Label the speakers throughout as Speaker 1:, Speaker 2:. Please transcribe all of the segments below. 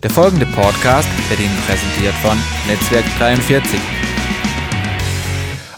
Speaker 1: Der folgende Podcast wird Ihnen präsentiert von Netzwerk 43.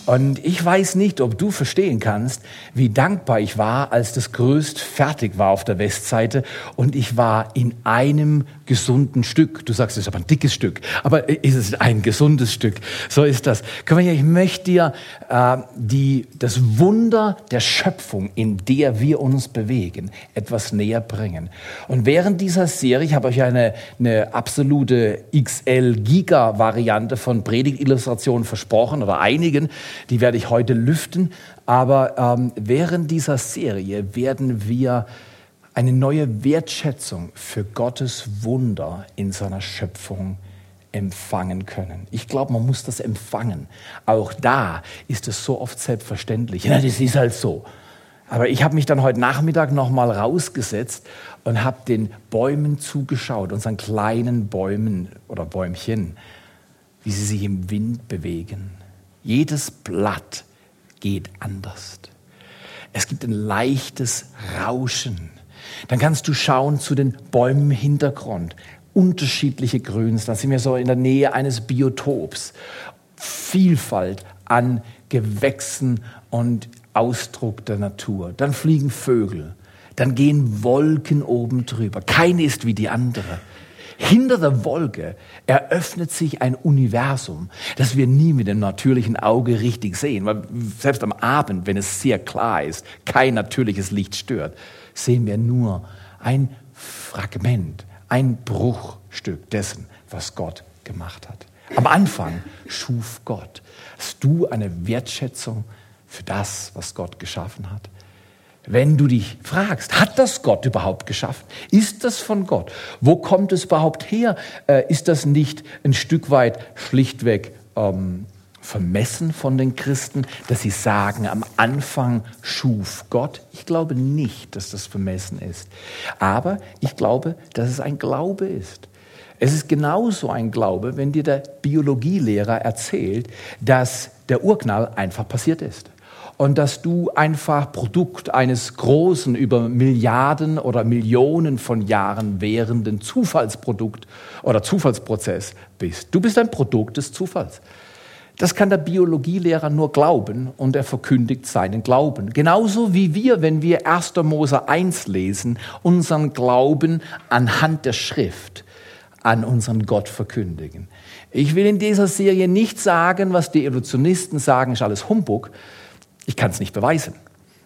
Speaker 2: Und ich weiß nicht, ob du verstehen kannst, wie dankbar ich war, als das Größt fertig war auf der Westseite und ich war in einem gesunden Stück. Du sagst, es ist aber ein dickes Stück, aber ist es ein gesundes Stück? So ist das. Ich möchte dir äh, die, das Wunder der Schöpfung, in der wir uns bewegen, etwas näher bringen. Und während dieser Serie, ich habe euch eine, eine absolute XL-Giga-Variante von Predigtillustrationen versprochen oder einigen, die werde ich heute lüften. Aber ähm, während dieser Serie werden wir eine neue Wertschätzung für Gottes Wunder in seiner Schöpfung empfangen können. Ich glaube, man muss das empfangen. Auch da ist es so oft selbstverständlich. Ja, das ist halt so. Aber ich habe mich dann heute Nachmittag noch mal rausgesetzt und habe den Bäumen zugeschaut, unseren kleinen Bäumen oder Bäumchen, wie sie sich im Wind bewegen. Jedes Blatt geht anders. Es gibt ein leichtes Rauschen. Dann kannst du schauen zu den Bäumen im Hintergrund. Unterschiedliche Grüns. Da sind wir so in der Nähe eines Biotops. Vielfalt an Gewächsen und Ausdruck der Natur. Dann fliegen Vögel. Dann gehen Wolken oben drüber. Keine ist wie die andere. Hinter der Wolke eröffnet sich ein Universum, das wir nie mit dem natürlichen Auge richtig sehen. Weil selbst am Abend, wenn es sehr klar ist, kein natürliches Licht stört, sehen wir nur ein Fragment, ein Bruchstück dessen, was Gott gemacht hat. Am Anfang schuf Gott. Hast du eine Wertschätzung für das, was Gott geschaffen hat? Wenn du dich fragst, hat das Gott überhaupt geschaffen? Ist das von Gott? Wo kommt es überhaupt her? Äh, ist das nicht ein Stück weit schlichtweg ähm, vermessen von den Christen, dass sie sagen, am Anfang schuf Gott? Ich glaube nicht, dass das vermessen ist. Aber ich glaube, dass es ein Glaube ist. Es ist genauso ein Glaube, wenn dir der Biologielehrer erzählt, dass der Urknall einfach passiert ist und dass du einfach Produkt eines großen, über Milliarden oder Millionen von Jahren währenden Zufallsprodukt oder Zufallsprozess bist. Du bist ein Produkt des Zufalls. Das kann der Biologielehrer nur glauben und er verkündigt seinen Glauben. Genauso wie wir, wenn wir 1. Mose 1 lesen, unseren Glauben anhand der Schrift an unseren Gott verkündigen. Ich will in dieser Serie nicht sagen, was die Evolutionisten sagen, ist alles Humbug, ich kann es nicht beweisen.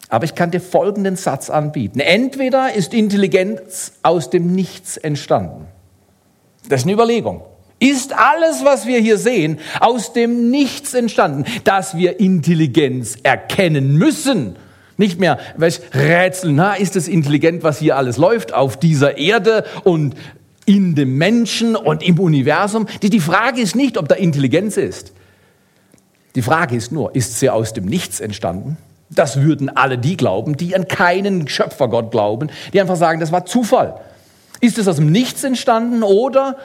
Speaker 2: Aber ich kann dir folgenden Satz anbieten. Entweder ist Intelligenz aus dem Nichts entstanden. Das ist eine Überlegung. Ist alles, was wir hier sehen, aus dem Nichts entstanden, dass wir Intelligenz erkennen müssen? Nicht mehr, welch Rätsel, na, ist es intelligent, was hier alles läuft auf dieser Erde und in dem Menschen und im Universum? Die, die Frage ist nicht, ob da Intelligenz ist. Die Frage ist nur, ist sie aus dem Nichts entstanden? Das würden alle die glauben, die an keinen Schöpfergott glauben, die einfach sagen, das war Zufall. Ist es aus dem Nichts entstanden oder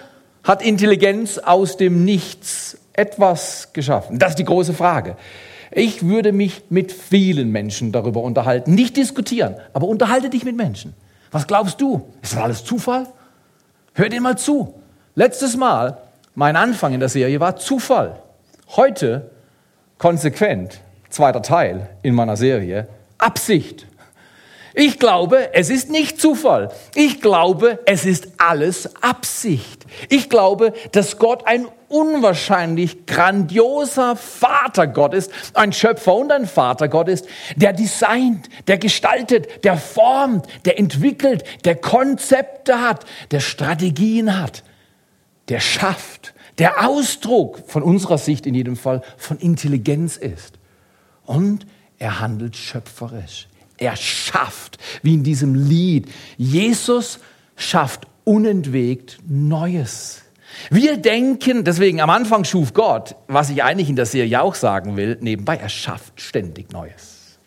Speaker 2: hat Intelligenz aus dem Nichts etwas geschaffen? Das ist die große Frage. Ich würde mich mit vielen Menschen darüber unterhalten. Nicht diskutieren, aber unterhalte dich mit Menschen. Was glaubst du? Ist das alles Zufall? Hör dir mal zu. Letztes Mal, mein Anfang in der Serie war Zufall. Heute konsequent, zweiter Teil in meiner Serie, Absicht. Ich glaube, es ist nicht Zufall. Ich glaube, es ist alles Absicht. Ich glaube, dass Gott ein unwahrscheinlich grandioser Vatergott ist, ein Schöpfer und ein Vatergott ist, der designt, der gestaltet, der formt, der entwickelt, der Konzepte hat, der Strategien hat, der schafft der Ausdruck von unserer Sicht in jedem Fall von Intelligenz ist. Und er handelt schöpferisch. Er schafft, wie in diesem Lied. Jesus schafft unentwegt Neues. Wir denken, deswegen am Anfang schuf Gott, was ich eigentlich in der Serie auch sagen will, nebenbei, er schafft ständig Neues.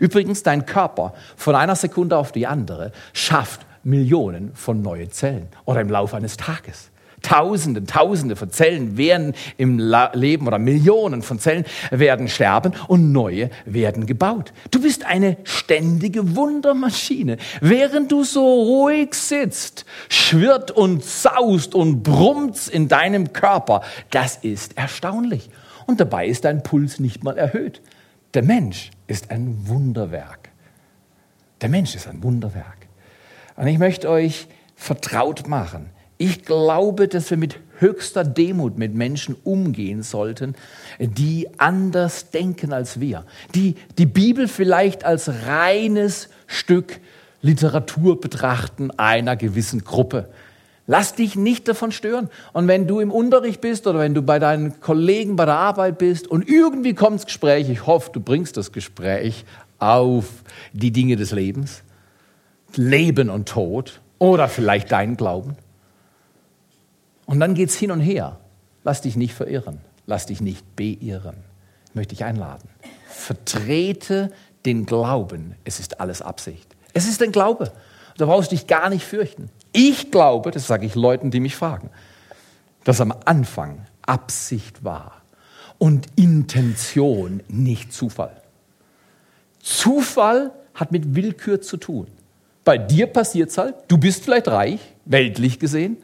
Speaker 2: Übrigens, dein Körper von einer Sekunde auf die andere schafft Millionen von neuen Zellen oder im Laufe eines Tages. Tausende, Tausende von Zellen werden im Leben oder Millionen von Zellen werden sterben und neue werden gebaut. Du bist eine ständige Wundermaschine. Während du so ruhig sitzt, schwirrt und saust und brummt in deinem Körper. Das ist erstaunlich. Und dabei ist dein Puls nicht mal erhöht. Der Mensch ist ein Wunderwerk. Der Mensch ist ein Wunderwerk. Und ich möchte euch vertraut machen ich glaube, dass wir mit höchster Demut mit Menschen umgehen sollten, die anders denken als wir, die die Bibel vielleicht als reines Stück Literatur betrachten einer gewissen Gruppe. Lass dich nicht davon stören. Und wenn du im Unterricht bist oder wenn du bei deinen Kollegen bei der Arbeit bist und irgendwie kommt das Gespräch, ich hoffe, du bringst das Gespräch auf die Dinge des Lebens, Leben und Tod oder vielleicht deinen Glauben und dann geht es hin und her. Lass dich nicht verirren. Lass dich nicht beirren. Ich möchte dich einladen. Vertrete den Glauben. Es ist alles Absicht. Es ist ein Glaube. Da brauchst du dich gar nicht fürchten. Ich glaube, das sage ich Leuten, die mich fragen, dass am Anfang Absicht war und Intention, nicht Zufall. Zufall hat mit Willkür zu tun. Bei dir passiert es halt, du bist vielleicht reich, weltlich gesehen,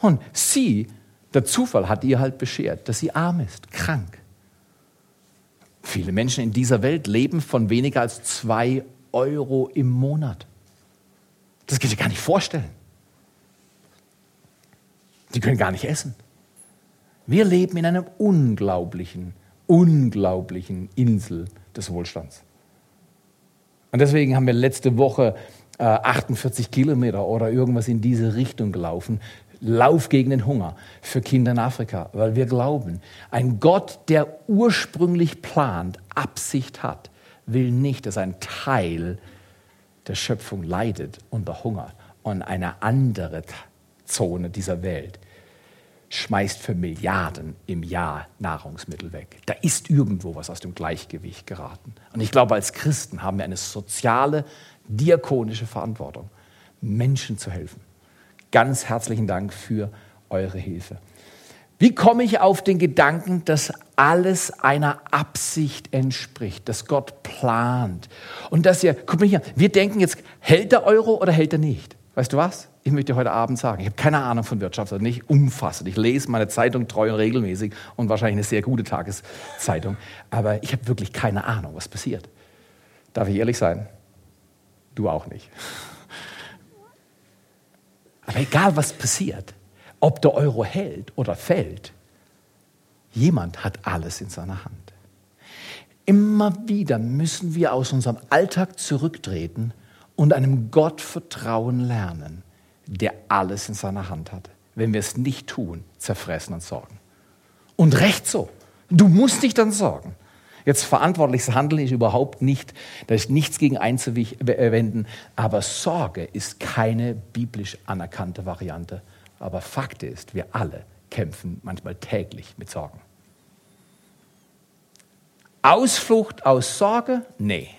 Speaker 2: und sie, der Zufall hat ihr halt beschert, dass sie arm ist, krank. Viele Menschen in dieser Welt leben von weniger als zwei Euro im Monat. Das geht sich gar nicht vorstellen. Die können gar nicht essen. Wir leben in einer unglaublichen, unglaublichen Insel des Wohlstands. Und deswegen haben wir letzte Woche äh, 48 Kilometer oder irgendwas in diese Richtung gelaufen Lauf gegen den Hunger für Kinder in Afrika, weil wir glauben, ein Gott, der ursprünglich plant, Absicht hat, will nicht, dass ein Teil der Schöpfung leidet unter Hunger und eine andere Zone dieser Welt schmeißt für Milliarden im Jahr Nahrungsmittel weg. Da ist irgendwo was aus dem Gleichgewicht geraten. Und ich glaube, als Christen haben wir eine soziale, diakonische Verantwortung, Menschen zu helfen Ganz herzlichen Dank für eure Hilfe. Wie komme ich auf den Gedanken, dass alles einer Absicht entspricht, dass Gott plant und dass ihr, guck mal hier, wir denken jetzt, hält der Euro oder hält er nicht? Weißt du was? Ich möchte heute Abend sagen, ich habe keine Ahnung von Wirtschaft, also nicht umfassend. Ich lese meine Zeitung treu und regelmäßig und wahrscheinlich eine sehr gute Tageszeitung, aber ich habe wirklich keine Ahnung, was passiert. Darf ich ehrlich sein? Du auch nicht. Aber egal was passiert, ob der Euro hält oder fällt, jemand hat alles in seiner Hand. Immer wieder müssen wir aus unserem Alltag zurücktreten und einem Gott vertrauen lernen, der alles in seiner Hand hat. Wenn wir es nicht tun, zerfressen und sorgen. Und recht so. Du musst dich dann sorgen. Jetzt verantwortliches Handeln ist überhaupt nicht, da ist nichts gegen einzuwenden, aber Sorge ist keine biblisch anerkannte Variante. Aber Fakt ist, wir alle kämpfen manchmal täglich mit Sorgen. Ausflucht aus Sorge? Nee.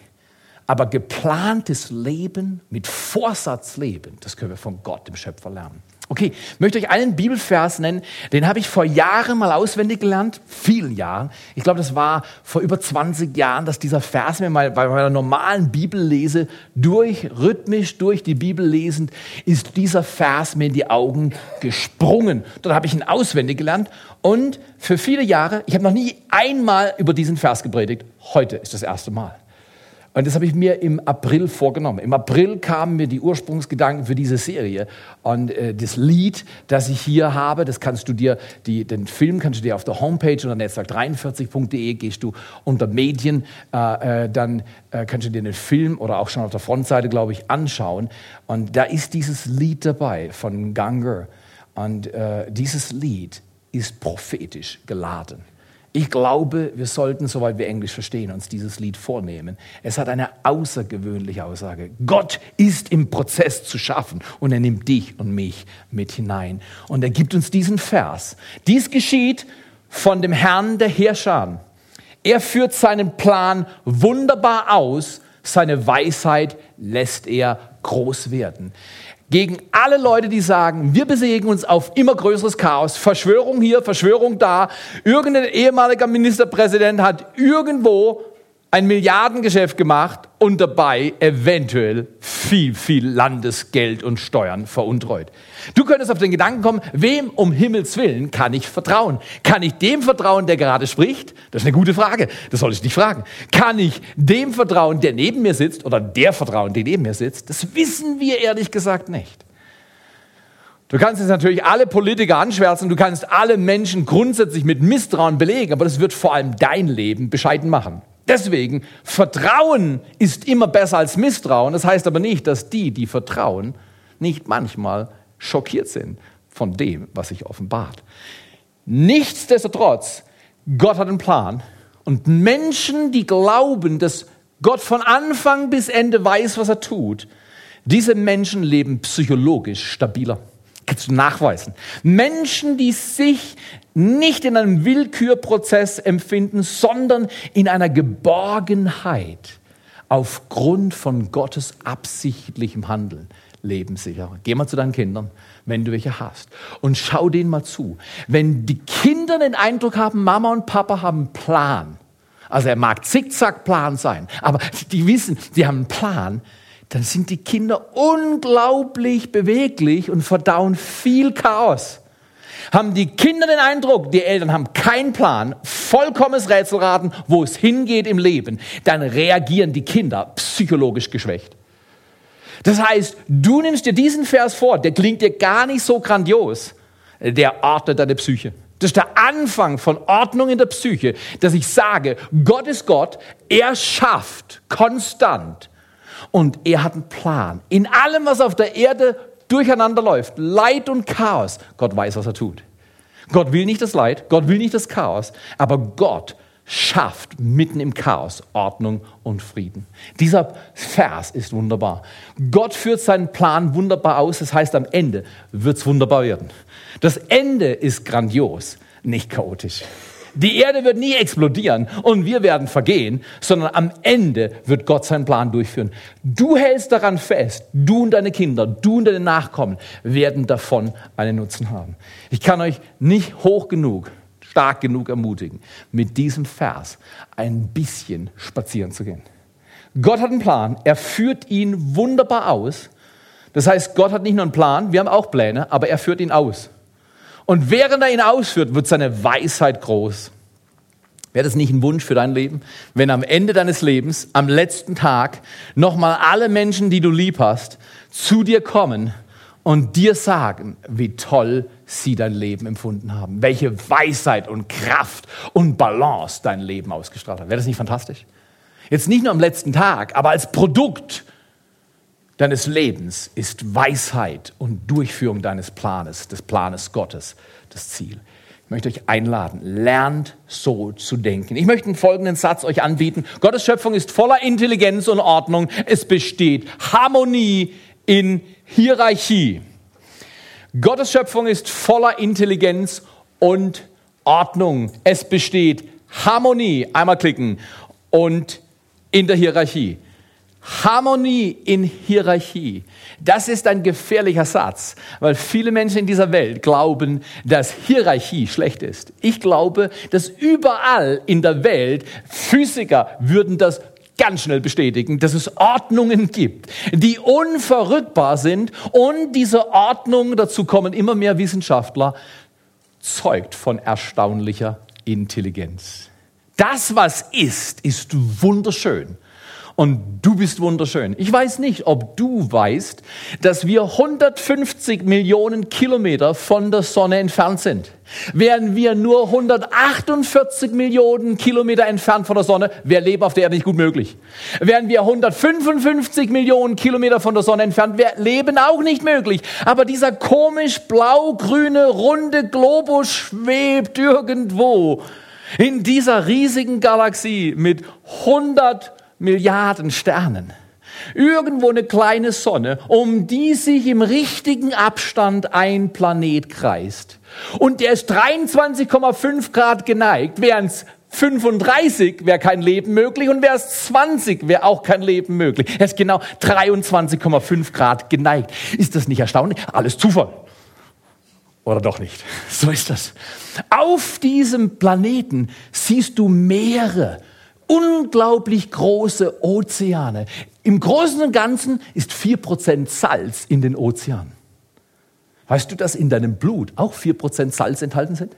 Speaker 2: Aber geplantes Leben mit Vorsatz leben, das können wir von Gott, dem Schöpfer, lernen. Okay, möchte euch einen Bibelvers nennen, den habe ich vor Jahren mal auswendig gelernt, vielen Jahren. Ich glaube, das war vor über 20 Jahren, dass dieser Vers mir mal bei meiner normalen Bibellese durch, rhythmisch durch die Bibel lesend, ist dieser Vers mir in die Augen gesprungen. Dort habe ich ihn auswendig gelernt und für viele Jahre, ich habe noch nie einmal über diesen Vers gepredigt. Heute ist das erste Mal. Und das habe ich mir im April vorgenommen. Im April kamen mir die Ursprungsgedanken für diese Serie. Und äh, das Lied, das ich hier habe, das kannst du dir, die, den Film kannst du dir auf der Homepage unter netzwerk43.de gehst du unter Medien, äh, äh, dann äh, kannst du dir den Film oder auch schon auf der Frontseite, glaube ich, anschauen. Und da ist dieses Lied dabei von Ganger. Und äh, dieses Lied ist prophetisch geladen. Ich glaube, wir sollten, soweit wir Englisch verstehen, uns dieses Lied vornehmen. Es hat eine außergewöhnliche Aussage. Gott ist im Prozess zu schaffen und er nimmt dich und mich mit hinein. Und er gibt uns diesen Vers. Dies geschieht von dem Herrn der Herrscher. Er führt seinen Plan wunderbar aus. Seine Weisheit lässt er groß werden. Gegen alle Leute, die sagen, wir bewegen uns auf immer größeres Chaos, Verschwörung hier, Verschwörung da. Irgendein ehemaliger Ministerpräsident hat irgendwo ein Milliardengeschäft gemacht und dabei eventuell viel, viel Landesgeld und Steuern veruntreut. Du könntest auf den Gedanken kommen, wem um Himmels Willen kann ich vertrauen? Kann ich dem vertrauen, der gerade spricht? Das ist eine gute Frage. Das soll ich dich fragen. Kann ich dem vertrauen, der neben mir sitzt oder der vertrauen, der neben mir sitzt? Das wissen wir ehrlich gesagt nicht. Du kannst jetzt natürlich alle Politiker anschwärzen, du kannst alle Menschen grundsätzlich mit Misstrauen belegen, aber das wird vor allem dein Leben bescheiden machen. Deswegen, Vertrauen ist immer besser als Misstrauen. Das heißt aber nicht, dass die, die vertrauen, nicht manchmal schockiert sind von dem, was sich offenbart. Nichtsdestotrotz, Gott hat einen Plan. Und Menschen, die glauben, dass Gott von Anfang bis Ende weiß, was er tut, diese Menschen leben psychologisch stabiler zu nachweisen. Menschen, die sich nicht in einem Willkürprozess empfinden, sondern in einer Geborgenheit aufgrund von Gottes absichtlichem Handeln leben sicher. Geh mal zu deinen Kindern, wenn du welche hast, und schau denen mal zu. Wenn die Kinder den Eindruck haben, Mama und Papa haben einen Plan, also er mag Zickzackplan sein, aber die wissen, sie haben einen Plan, dann sind die Kinder unglaublich beweglich und verdauen viel Chaos. Haben die Kinder den Eindruck, die Eltern haben keinen Plan, vollkommenes Rätselraten, wo es hingeht im Leben, dann reagieren die Kinder psychologisch geschwächt. Das heißt, du nimmst dir diesen Vers vor, der klingt dir gar nicht so grandios, der ordnet deine Psyche. Das ist der Anfang von Ordnung in der Psyche, dass ich sage, Gott ist Gott, er schafft konstant und er hat einen Plan. In allem, was auf der Erde durcheinander läuft, Leid und Chaos, Gott weiß, was er tut. Gott will nicht das Leid, Gott will nicht das Chaos, aber Gott schafft mitten im Chaos Ordnung und Frieden. Dieser Vers ist wunderbar. Gott führt seinen Plan wunderbar aus, das heißt, am Ende wird es wunderbar werden. Das Ende ist grandios, nicht chaotisch. Die Erde wird nie explodieren und wir werden vergehen, sondern am Ende wird Gott seinen Plan durchführen. Du hältst daran fest, du und deine Kinder, du und deine Nachkommen werden davon einen Nutzen haben. Ich kann euch nicht hoch genug, stark genug ermutigen, mit diesem Vers ein bisschen spazieren zu gehen. Gott hat einen Plan, er führt ihn wunderbar aus. Das heißt, Gott hat nicht nur einen Plan, wir haben auch Pläne, aber er führt ihn aus. Und während er ihn ausführt, wird seine Weisheit groß. Wäre das nicht ein Wunsch für dein Leben, wenn am Ende deines Lebens, am letzten Tag, nochmal alle Menschen, die du lieb hast, zu dir kommen und dir sagen, wie toll sie dein Leben empfunden haben, welche Weisheit und Kraft und Balance dein Leben ausgestrahlt hat. Wäre das nicht fantastisch? Jetzt nicht nur am letzten Tag, aber als Produkt deines Lebens ist Weisheit und Durchführung deines Planes, des Planes Gottes, das Ziel. Ich möchte euch einladen, lernt so zu denken. Ich möchte einen folgenden Satz euch anbieten. Gottes Schöpfung ist voller Intelligenz und Ordnung. Es besteht Harmonie in Hierarchie. Gottes Schöpfung ist voller Intelligenz und Ordnung. Es besteht Harmonie, einmal klicken, und in der Hierarchie. Harmonie in Hierarchie. Das ist ein gefährlicher Satz, weil viele Menschen in dieser Welt glauben, dass Hierarchie schlecht ist. Ich glaube, dass überall in der Welt Physiker würden das ganz schnell bestätigen, dass es Ordnungen gibt, die unverrückbar sind und diese Ordnung, dazu kommen immer mehr Wissenschaftler, zeugt von erstaunlicher Intelligenz. Das, was ist, ist wunderschön und du bist wunderschön. Ich weiß nicht, ob du weißt, dass wir 150 Millionen Kilometer von der Sonne entfernt sind. Wären wir nur 148 Millionen Kilometer entfernt von der Sonne, wäre Leben auf der Erde nicht gut möglich. Wären wir 155 Millionen Kilometer von der Sonne entfernt, wäre Leben auch nicht möglich. Aber dieser komisch blau-grüne, runde Globus schwebt irgendwo in dieser riesigen Galaxie mit 100 Milliarden Sternen. Irgendwo eine kleine Sonne, um die sich im richtigen Abstand ein Planet kreist. Und der ist 23,5 Grad geneigt, während es 35 wäre kein Leben möglich und wäre es 20 wäre auch kein Leben möglich. Er ist genau 23,5 Grad geneigt. Ist das nicht erstaunlich? Alles Zufall. Oder doch nicht? So ist das. Auf diesem Planeten siehst du Meere, unglaublich große Ozeane. Im Großen und Ganzen ist 4% Salz in den Ozeanen. Weißt du, dass in deinem Blut auch 4% Salz enthalten sind?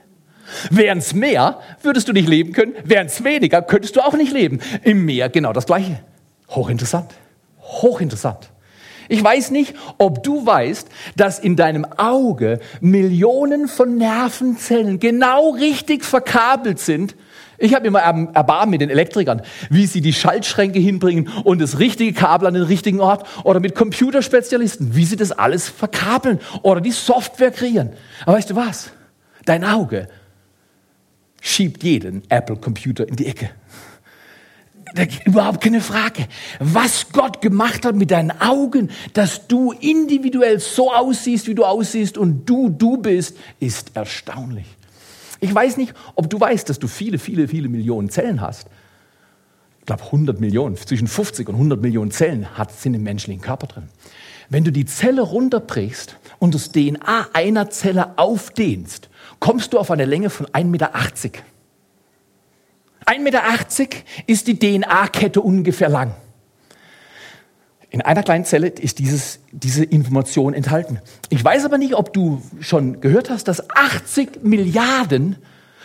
Speaker 2: Wären es mehr, würdest du nicht leben können. Wären es weniger, könntest du auch nicht leben. Im Meer genau das Gleiche. Hochinteressant. Hochinteressant. Ich weiß nicht, ob du weißt, dass in deinem Auge Millionen von Nervenzellen genau richtig verkabelt sind. Ich habe immer Erbarmen mit den Elektrikern, wie sie die Schaltschränke hinbringen und das richtige Kabel an den richtigen Ort oder mit Computerspezialisten, wie sie das alles verkabeln oder die Software kreieren. Aber weißt du was? Dein Auge schiebt jeden Apple-Computer in die Ecke. Da, überhaupt keine Frage. Was Gott gemacht hat mit deinen Augen, dass du individuell so aussiehst, wie du aussiehst und du du bist, ist erstaunlich. Ich weiß nicht, ob du weißt, dass du viele, viele, viele Millionen Zellen hast. Ich glaube 100 Millionen, zwischen 50 und 100 Millionen Zellen hat, sind im menschlichen Körper drin. Wenn du die Zelle runterbrichst und das DNA einer Zelle aufdehnst, kommst du auf eine Länge von 1,80 Meter. 1,80 Meter ist die DNA-Kette ungefähr lang. In einer kleinen Zelle ist dieses, diese Information enthalten. Ich weiß aber nicht, ob du schon gehört hast, dass 80 Milliarden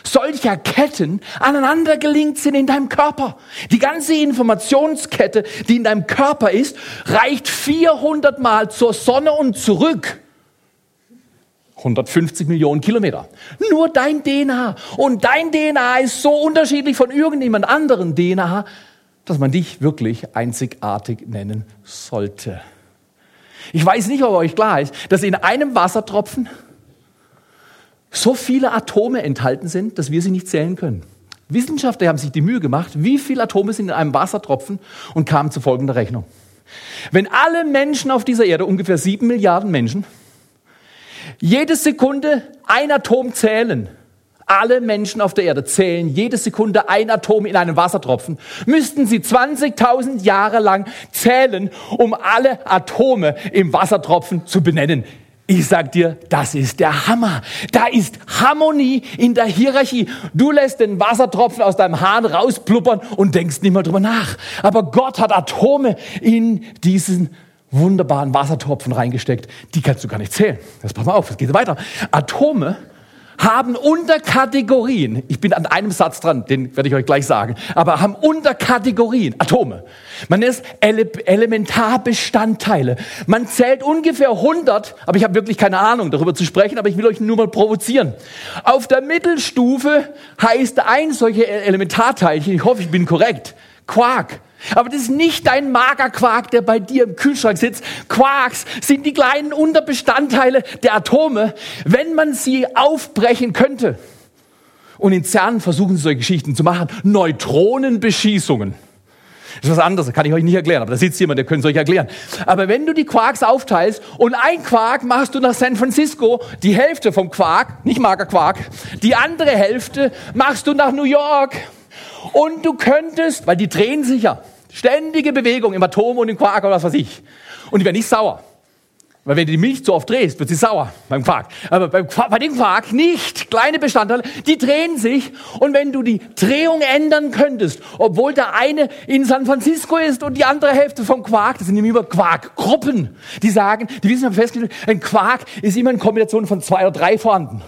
Speaker 2: solcher Ketten aneinander gelingt sind in deinem Körper. Die ganze Informationskette, die in deinem Körper ist, reicht 400 Mal zur Sonne und zurück. 150 Millionen Kilometer. Nur dein DNA. Und dein DNA ist so unterschiedlich von irgendjemand anderen DNA, dass man dich wirklich einzigartig nennen sollte. Ich weiß nicht, ob euch klar ist, dass in einem Wassertropfen so viele Atome enthalten sind, dass wir sie nicht zählen können. Wissenschaftler haben sich die Mühe gemacht, wie viele Atome sind in einem Wassertropfen und kamen zu folgender Rechnung. Wenn alle Menschen auf dieser Erde, ungefähr sieben Milliarden Menschen, jede Sekunde ein Atom zählen. Alle Menschen auf der Erde zählen jede Sekunde ein Atom in einem Wassertropfen. Müssten sie 20.000 Jahre lang zählen, um alle Atome im Wassertropfen zu benennen. Ich sag dir, das ist der Hammer. Da ist Harmonie in der Hierarchie. Du lässt den Wassertropfen aus deinem Hahn rauspluppern und denkst nicht mehr drüber nach. Aber Gott hat Atome in diesen wunderbaren Wassertropfen reingesteckt. Die kannst du gar nicht zählen. Das pass mal auf, es geht weiter. Atome haben Unterkategorien. Ich bin an einem Satz dran, den werde ich euch gleich sagen. Aber haben Unterkategorien, Atome. Man ist Ele Elementarbestandteile. Man zählt ungefähr 100, aber ich habe wirklich keine Ahnung darüber zu sprechen, aber ich will euch nur mal provozieren. Auf der Mittelstufe heißt ein solcher Elementarteilchen, ich hoffe, ich bin korrekt, Quark. Aber das ist nicht dein Magerquark, der bei dir im Kühlschrank sitzt. Quarks sind die kleinen Unterbestandteile der Atome, wenn man sie aufbrechen könnte. Und in CERN versuchen sie solche Geschichten zu machen. Neutronenbeschießungen. Das ist was anderes, kann ich euch nicht erklären, aber da sitzt jemand, der könnte es euch erklären. Aber wenn du die Quarks aufteilst und ein Quark machst du nach San Francisco, die Hälfte vom Quark, nicht Magerquark, die andere Hälfte machst du nach New York. Und du könntest, weil die drehen sich ja, ständige Bewegung im Atom und im Quark oder was weiß ich. Und die werden nicht sauer. Weil wenn du die Milch zu oft drehst, wird sie sauer beim Quark. Aber beim Quark, bei dem Quark nicht. Kleine Bestandteile, die drehen sich. Und wenn du die Drehung ändern könntest, obwohl der eine in San Francisco ist und die andere Hälfte vom Quark, das sind immer Quarkgruppen, die sagen, die wissen festgestellt, ein Quark ist immer in Kombination von zwei oder drei vorhanden.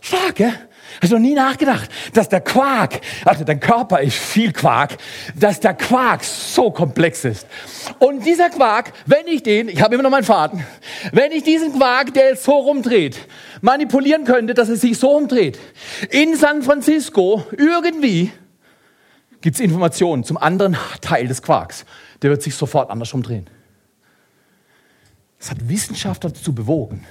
Speaker 2: Stark, gell? Hast du noch nie nachgedacht, dass der Quark, also dein Körper ist viel Quark, dass der Quark so komplex ist. Und dieser Quark, wenn ich den, ich habe immer noch meinen Faden, wenn ich diesen Quark, der jetzt so rumdreht, manipulieren könnte, dass er sich so umdreht, in San Francisco irgendwie gibt es Informationen zum anderen Teil des Quarks. Der wird sich sofort anders umdrehen. Das hat Wissenschaftler dazu bewogen,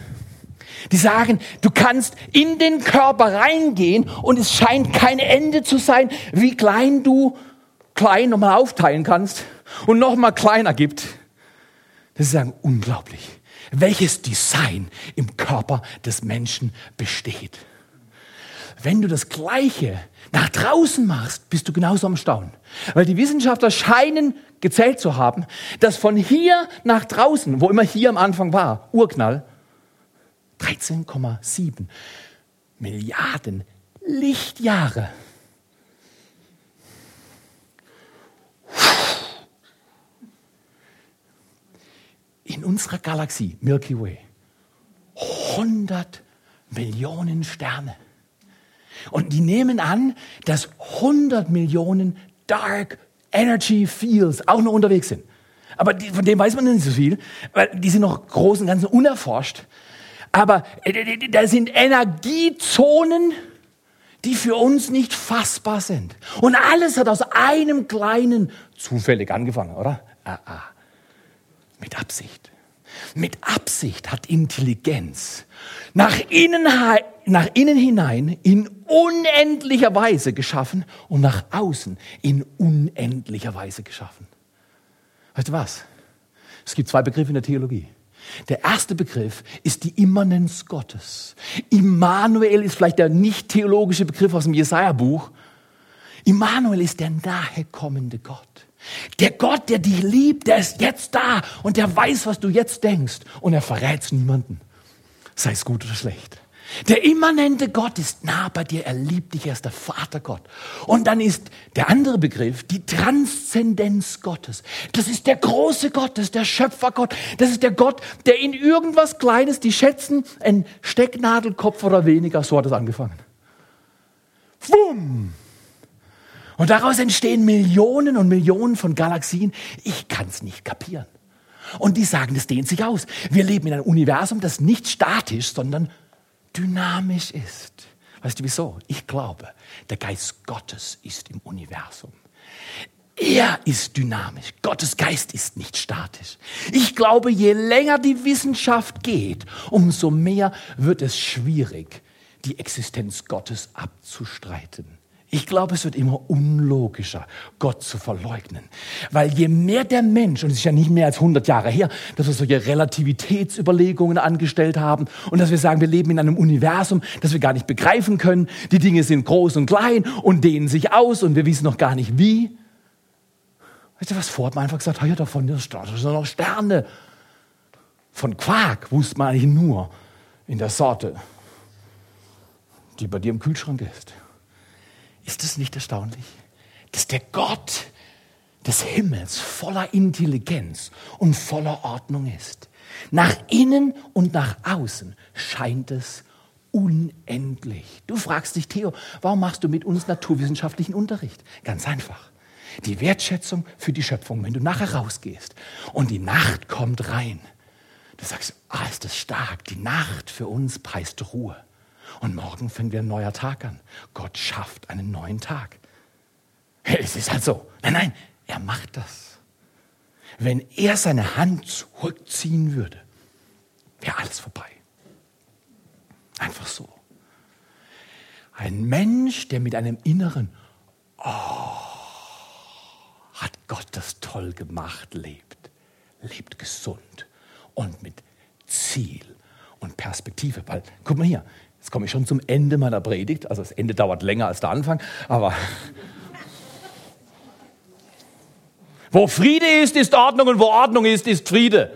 Speaker 2: die sagen, du kannst in den Körper reingehen und es scheint kein Ende zu sein, wie klein du klein nochmal aufteilen kannst und nochmal kleiner gibt. Das ist sagen, unglaublich, welches Design im Körper des Menschen besteht. wenn du das Gleiche nach draußen machst, bist du genauso am Staunen. Weil die Wissenschaftler scheinen gezählt zu haben, dass von hier nach draußen, wo immer hier am Anfang war, Urknall, 13,7 Milliarden Lichtjahre. In unserer Galaxie, Milky Way, 100 Millionen Sterne. Und die nehmen an, dass 100 Millionen Dark Energy Fields auch noch unterwegs sind. Aber die, von dem weiß man nicht so viel, weil die sind noch groß und ganz unerforscht. Aber äh, da sind Energiezonen, die für uns nicht fassbar sind. Und alles hat aus einem kleinen zufällig angefangen, oder? Ah, ah. Mit Absicht. Mit Absicht hat Intelligenz nach innen, nach innen hinein in unendlicher Weise geschaffen und nach außen in unendlicher Weise geschaffen. Weißt du was? Es gibt zwei Begriffe in der Theologie. Der erste Begriff ist die Immanenz Gottes. Immanuel ist vielleicht der nicht theologische Begriff aus dem Jesaja-Buch. Immanuel ist der nahe kommende Gott. Der Gott, der dich liebt, der ist jetzt da und der weiß, was du jetzt denkst und er verrät niemanden. Sei es gut oder schlecht. Der immanente Gott ist nah bei dir, er liebt dich, er ist der Vater Gott. Und dann ist der andere Begriff die Transzendenz Gottes. Das ist der große Gott, das ist der Schöpfer Gott, das ist der Gott, der in irgendwas Kleines, die schätzen, ein Stecknadelkopf oder weniger, so hat es angefangen. Wumm! Und daraus entstehen Millionen und Millionen von Galaxien. Ich kann es nicht kapieren. Und die sagen, das dehnt sich aus. Wir leben in einem Universum, das nicht statisch, sondern dynamisch ist. Weißt du wieso? Ich glaube, der Geist Gottes ist im Universum. Er ist dynamisch. Gottes Geist ist nicht statisch. Ich glaube, je länger die Wissenschaft geht, umso mehr wird es schwierig, die Existenz Gottes abzustreiten. Ich glaube, es wird immer unlogischer, Gott zu verleugnen. Weil je mehr der Mensch, und es ist ja nicht mehr als 100 Jahre her, dass wir solche Relativitätsüberlegungen angestellt haben und dass wir sagen, wir leben in einem Universum, das wir gar nicht begreifen können. Die Dinge sind groß und klein und dehnen sich aus und wir wissen noch gar nicht wie. Weißt du, was Ford man einfach gesagt hat, ja, davon sind noch Sterne. Von Quark wusste man eigentlich nur in der Sorte, die bei dir im Kühlschrank ist. Ist es nicht erstaunlich, dass der Gott des Himmels voller Intelligenz und voller Ordnung ist? Nach innen und nach außen scheint es unendlich. Du fragst dich, Theo, warum machst du mit uns naturwissenschaftlichen Unterricht? Ganz einfach. Die Wertschätzung für die Schöpfung, wenn du nachher rausgehst und die Nacht kommt rein, du sagst, ah, ist das stark, die Nacht für uns preist Ruhe. Und morgen fängt wieder ein neuer Tag an. Gott schafft einen neuen Tag. Es ist halt so. Nein, nein, er macht das. Wenn er seine Hand zurückziehen würde, wäre alles vorbei. Einfach so. Ein Mensch, der mit einem inneren, oh, hat Gott das toll gemacht, lebt. Lebt gesund und mit Ziel und Perspektive. Weil, guck mal hier, Jetzt komme ich schon zum Ende meiner Predigt. Also das Ende dauert länger als der Anfang, aber wo Friede ist, ist Ordnung und wo Ordnung ist, ist Friede.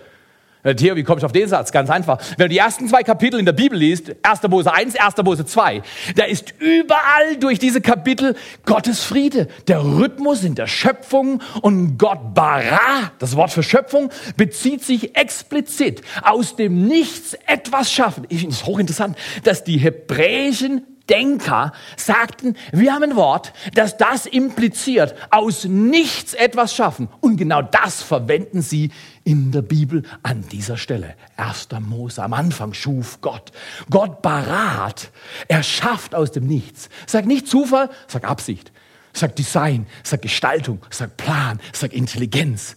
Speaker 2: Äh, Theo, wie komme ich auf den Satz? Ganz einfach. Wenn du die ersten zwei Kapitel in der Bibel liest, 1. Mose 1, 1. Mose 2, da ist überall durch diese Kapitel Gottes Friede. Der Rhythmus in der Schöpfung und Gott bara, das Wort für Schöpfung, bezieht sich explizit aus dem Nichts etwas schaffen. Ich finde es hochinteressant, dass die hebräischen Denker sagten, wir haben ein Wort, das das impliziert, aus nichts etwas schaffen. Und genau das verwenden sie in der Bibel an dieser Stelle. 1. Mose, am Anfang schuf Gott. Gott barat. Er schafft aus dem Nichts. Sag nicht Zufall, sag Absicht. Sag Design, sag Gestaltung, sag Plan, sag Intelligenz.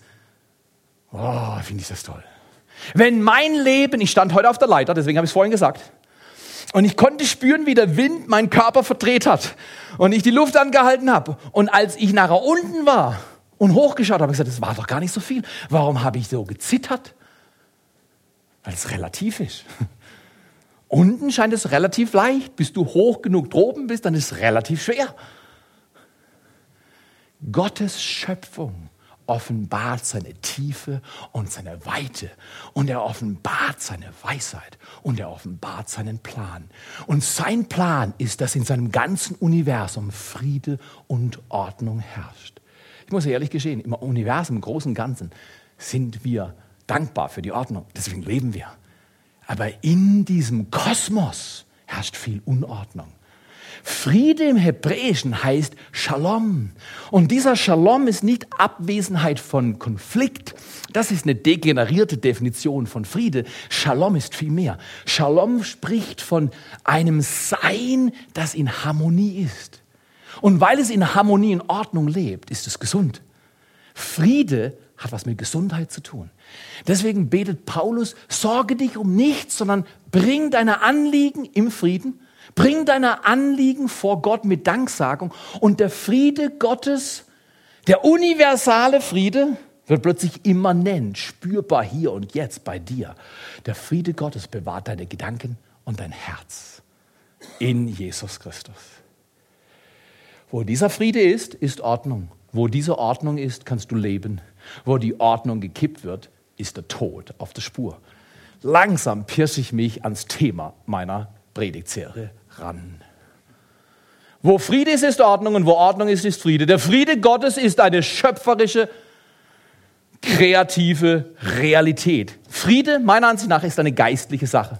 Speaker 2: Oh, finde ich das toll. Wenn mein Leben, ich stand heute auf der Leiter, deswegen habe ich es vorhin gesagt, und ich konnte spüren, wie der Wind meinen Körper verdreht hat und ich die Luft angehalten habe. Und als ich nachher unten war, und hochgeschaut, habe gesagt, das war doch gar nicht so viel. Warum habe ich so gezittert? Weil es relativ ist. Unten scheint es relativ leicht. Bis du hoch genug droben bist, dann ist es relativ schwer. Gottes Schöpfung offenbart seine Tiefe und seine Weite und er offenbart seine Weisheit und er offenbart seinen Plan. Und sein Plan ist, dass in seinem ganzen Universum Friede und Ordnung herrscht. Ich muss ehrlich gestehen, im Universum, im Großen und Ganzen, sind wir dankbar für die Ordnung. Deswegen leben wir. Aber in diesem Kosmos herrscht viel Unordnung. Friede im Hebräischen heißt Shalom. Und dieser Shalom ist nicht Abwesenheit von Konflikt. Das ist eine degenerierte Definition von Friede. Shalom ist viel mehr. Shalom spricht von einem Sein, das in Harmonie ist. Und weil es in Harmonie, in Ordnung lebt, ist es gesund. Friede hat was mit Gesundheit zu tun. Deswegen betet Paulus, sorge dich um nichts, sondern bring deine Anliegen im Frieden Bring deine Anliegen vor Gott mit Danksagung und der Friede Gottes, der universale Friede, wird plötzlich immanent, spürbar hier und jetzt bei dir. Der Friede Gottes bewahrt deine Gedanken und dein Herz in Jesus Christus. Wo dieser Friede ist, ist Ordnung. Wo diese Ordnung ist, kannst du leben. Wo die Ordnung gekippt wird, ist der Tod auf der Spur. Langsam pirsche ich mich ans Thema meiner Predigtserie ran. Wo Friede ist, ist Ordnung und wo Ordnung ist, ist Friede. Der Friede Gottes ist eine schöpferische, kreative Realität. Friede, meiner Ansicht nach, ist eine geistliche Sache.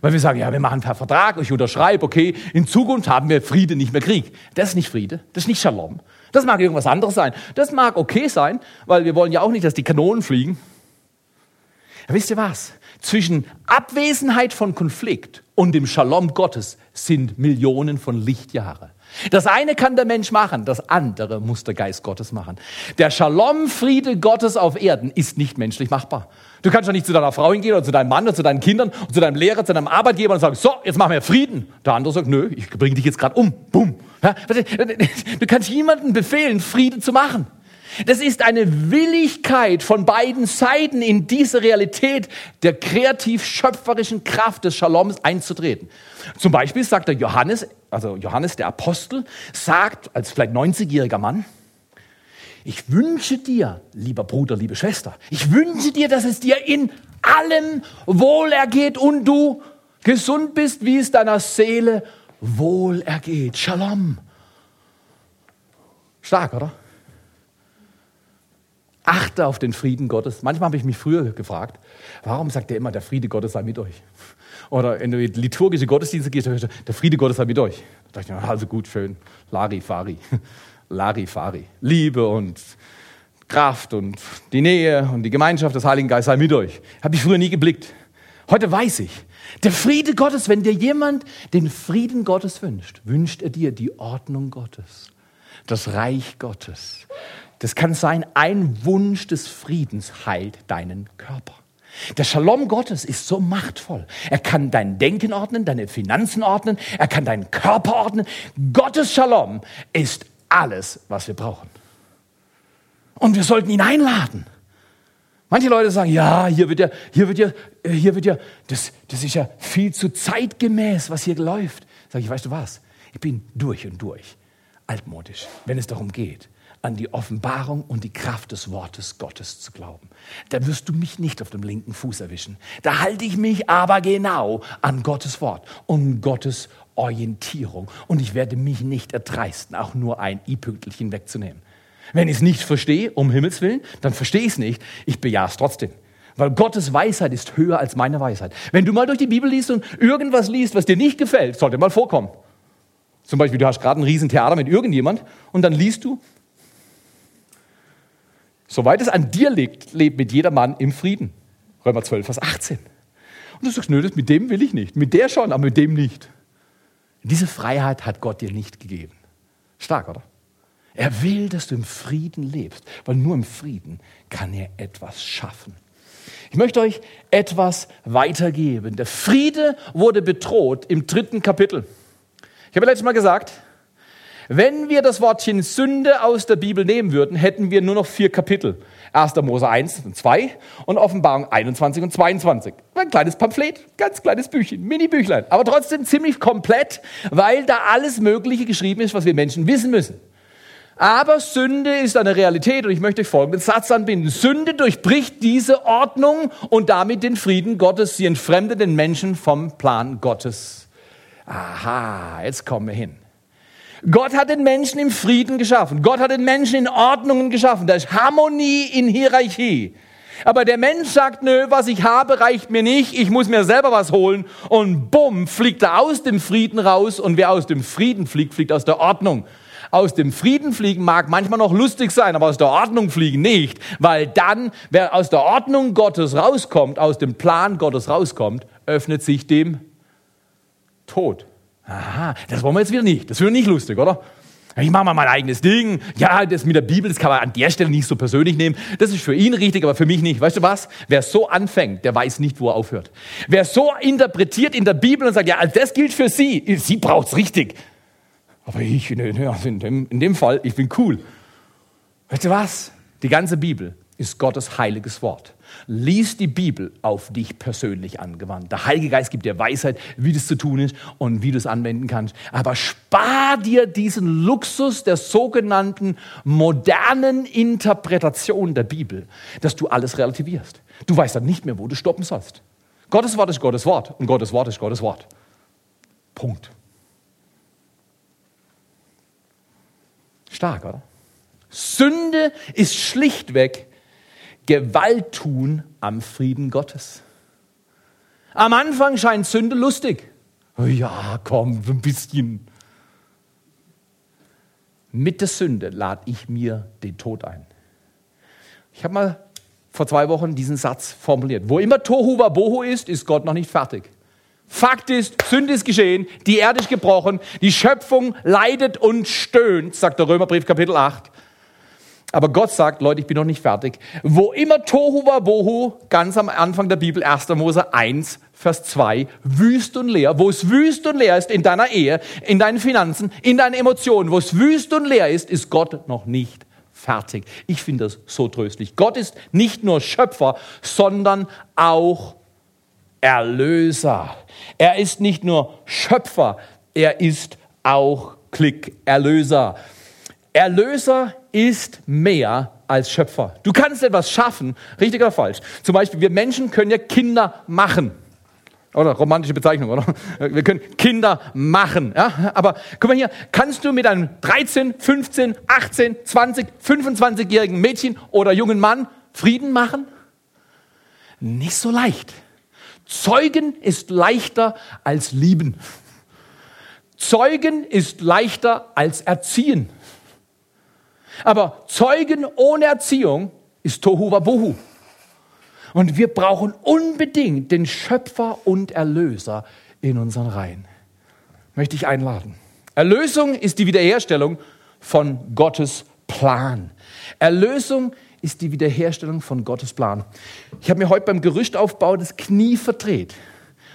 Speaker 2: Weil wir sagen, ja, wir machen einen Vertrag, ich unterschreibe, okay, in Zukunft haben wir Friede, nicht mehr Krieg. Das ist nicht Friede, das ist nicht Shalom. Das mag irgendwas anderes sein. Das mag okay sein, weil wir wollen ja auch nicht, dass die Kanonen fliegen. Ja, wisst ihr was? Zwischen Abwesenheit von Konflikt und dem Shalom Gottes sind Millionen von Lichtjahre. Das eine kann der Mensch machen, das andere muss der Geist Gottes machen. Der Shalom-Friede Gottes auf Erden ist nicht menschlich machbar. Du kannst doch nicht zu deiner Frau hingehen oder zu deinem Mann oder zu deinen Kindern und zu deinem Lehrer, zu deinem Arbeitgeber und sagen, so, jetzt machen wir Frieden. Der andere sagt, nö, ich bringe dich jetzt gerade um. Bumm. Du kannst jemandem befehlen, Frieden zu machen. Das ist eine Willigkeit von beiden Seiten in diese Realität der kreativ-schöpferischen Kraft des Shaloms einzutreten. Zum Beispiel sagt der Johannes, also Johannes der Apostel, sagt als vielleicht 90-jähriger Mann, ich wünsche dir, lieber Bruder, liebe Schwester, ich wünsche dir, dass es dir in allem wohlergeht und du gesund bist, wie es deiner Seele wohlergeht. Shalom. Stark, oder? Achte auf den Frieden Gottes. Manchmal habe ich mich früher gefragt, warum sagt er immer, der Friede Gottes sei mit euch? Oder in liturgische Gottesdienste gehst, der Friede Gottes sei mit euch. Da dachte ich, also gut, schön. Larifari. Larifari. Liebe und Kraft und die Nähe und die Gemeinschaft des Heiligen Geistes sei mit euch. Habe ich früher nie geblickt. Heute weiß ich, der Friede Gottes, wenn dir jemand den Frieden Gottes wünscht, wünscht er dir die Ordnung Gottes, das Reich Gottes, das kann sein, ein Wunsch des Friedens heilt deinen Körper. Der Shalom Gottes ist so machtvoll. Er kann dein Denken ordnen, deine Finanzen ordnen, er kann deinen Körper ordnen. Gottes Shalom ist alles, was wir brauchen. Und wir sollten ihn einladen. Manche Leute sagen, ja, hier wird ja, hier wird ja, hier wird ja, das, das ist ja viel zu zeitgemäß, was hier läuft. Sag ich, weißt du was? Ich bin durch und durch altmodisch, wenn es darum geht, an die Offenbarung und die Kraft des Wortes Gottes zu glauben. Da wirst du mich nicht auf dem linken Fuß erwischen. Da halte ich mich aber genau an Gottes Wort und Gottes Orientierung. Und ich werde mich nicht erdreisten, auch nur ein i-Pünktchen wegzunehmen. Wenn ich es nicht verstehe, um Himmels Willen, dann verstehe ich es nicht. Ich bejahe es trotzdem. Weil Gottes Weisheit ist höher als meine Weisheit. Wenn du mal durch die Bibel liest und irgendwas liest, was dir nicht gefällt, sollte mal vorkommen. Zum Beispiel, du hast gerade ein Riesentheater mit irgendjemand und dann liest du, Soweit es an dir liegt, lebt mit jeder Mann im Frieden. Römer 12, Vers 18. Und du sagst, nö, mit dem will ich nicht. Mit der schon, aber mit dem nicht. Diese Freiheit hat Gott dir nicht gegeben. Stark, oder? Er will, dass du im Frieden lebst, weil nur im Frieden kann er etwas schaffen. Ich möchte euch etwas weitergeben. Der Friede wurde bedroht im dritten Kapitel. Ich habe letztes Mal gesagt, wenn wir das Wortchen Sünde aus der Bibel nehmen würden, hätten wir nur noch vier Kapitel. 1. Mose 1 und 2 und Offenbarung 21 und 22. Ein kleines Pamphlet, ganz kleines Büchchen, Mini-Büchlein, aber trotzdem ziemlich komplett, weil da alles Mögliche geschrieben ist, was wir Menschen wissen müssen. Aber Sünde ist eine Realität und ich möchte euch folgenden Satz anbinden. Sünde durchbricht diese Ordnung und damit den Frieden Gottes. Sie entfremdet den Menschen vom Plan Gottes. Aha, jetzt kommen wir hin. Gott hat den Menschen im Frieden geschaffen. Gott hat den Menschen in Ordnungen geschaffen. Da ist Harmonie in Hierarchie. Aber der Mensch sagt, nö, was ich habe, reicht mir nicht. Ich muss mir selber was holen. Und bumm, fliegt er aus dem Frieden raus. Und wer aus dem Frieden fliegt, fliegt aus der Ordnung. Aus dem Frieden fliegen mag manchmal noch lustig sein, aber aus der Ordnung fliegen nicht. Weil dann, wer aus der Ordnung Gottes rauskommt, aus dem Plan Gottes rauskommt, öffnet sich dem Tod. Aha, das wollen wir jetzt wieder nicht. Das wird nicht lustig, oder? Ich mache mal mein eigenes Ding. Ja, das mit der Bibel, das kann man an der Stelle nicht so persönlich nehmen. Das ist für ihn richtig, aber für mich nicht. Weißt du was? Wer so anfängt, der weiß nicht, wo er aufhört. Wer so interpretiert in der Bibel und sagt, ja, das gilt für sie, sie braucht's richtig. Aber ich, in dem, in dem Fall, ich bin cool. Weißt du was? Die ganze Bibel ist Gottes heiliges Wort. Lies die Bibel auf dich persönlich angewandt. Der Heilige Geist gibt dir Weisheit, wie das zu tun ist und wie du es anwenden kannst. Aber spar dir diesen Luxus der sogenannten modernen Interpretation der Bibel, dass du alles relativierst. Du weißt dann nicht mehr, wo du stoppen sollst. Gottes Wort ist Gottes Wort und Gottes Wort ist Gottes Wort. Punkt. Stark, oder? Sünde ist schlichtweg Gewalt tun am Frieden Gottes. Am Anfang scheint Sünde lustig. Oh ja, komm, ein bisschen. Mit der Sünde lade ich mir den Tod ein. Ich habe mal vor zwei Wochen diesen Satz formuliert. Wo immer Tohu Wabohu ist, ist Gott noch nicht fertig. Fakt ist, Sünde ist geschehen, die Erde ist gebrochen, die Schöpfung leidet und stöhnt, sagt der Römerbrief Kapitel 8. Aber Gott sagt, Leute, ich bin noch nicht fertig. Wo immer Tohu war Bohu, ganz am Anfang der Bibel, 1. Mose 1, Vers 2, wüst und leer, wo es wüst und leer ist in deiner Ehe, in deinen Finanzen, in deinen Emotionen, wo es wüst und leer ist, ist Gott noch nicht fertig. Ich finde das so tröstlich. Gott ist nicht nur Schöpfer, sondern auch Erlöser. Er ist nicht nur Schöpfer, er ist auch Klick, Erlöser. Erlöser ist mehr als Schöpfer. Du kannst etwas schaffen, richtig oder falsch. Zum Beispiel, wir Menschen können ja Kinder machen. Oder romantische Bezeichnung, oder? Wir können Kinder machen. Ja? Aber guck mal hier, kannst du mit einem 13, 15, 18, 20, 25-jährigen Mädchen oder jungen Mann Frieden machen? Nicht so leicht. Zeugen ist leichter als lieben. Zeugen ist leichter als erziehen. Aber Zeugen ohne Erziehung ist Tohu Wabohu. Und wir brauchen unbedingt den Schöpfer und Erlöser in unseren Reihen. Möchte ich einladen. Erlösung ist die Wiederherstellung von Gottes Plan. Erlösung ist die Wiederherstellung von Gottes Plan. Ich habe mir heute beim Gerüstaufbau das Knie verdreht.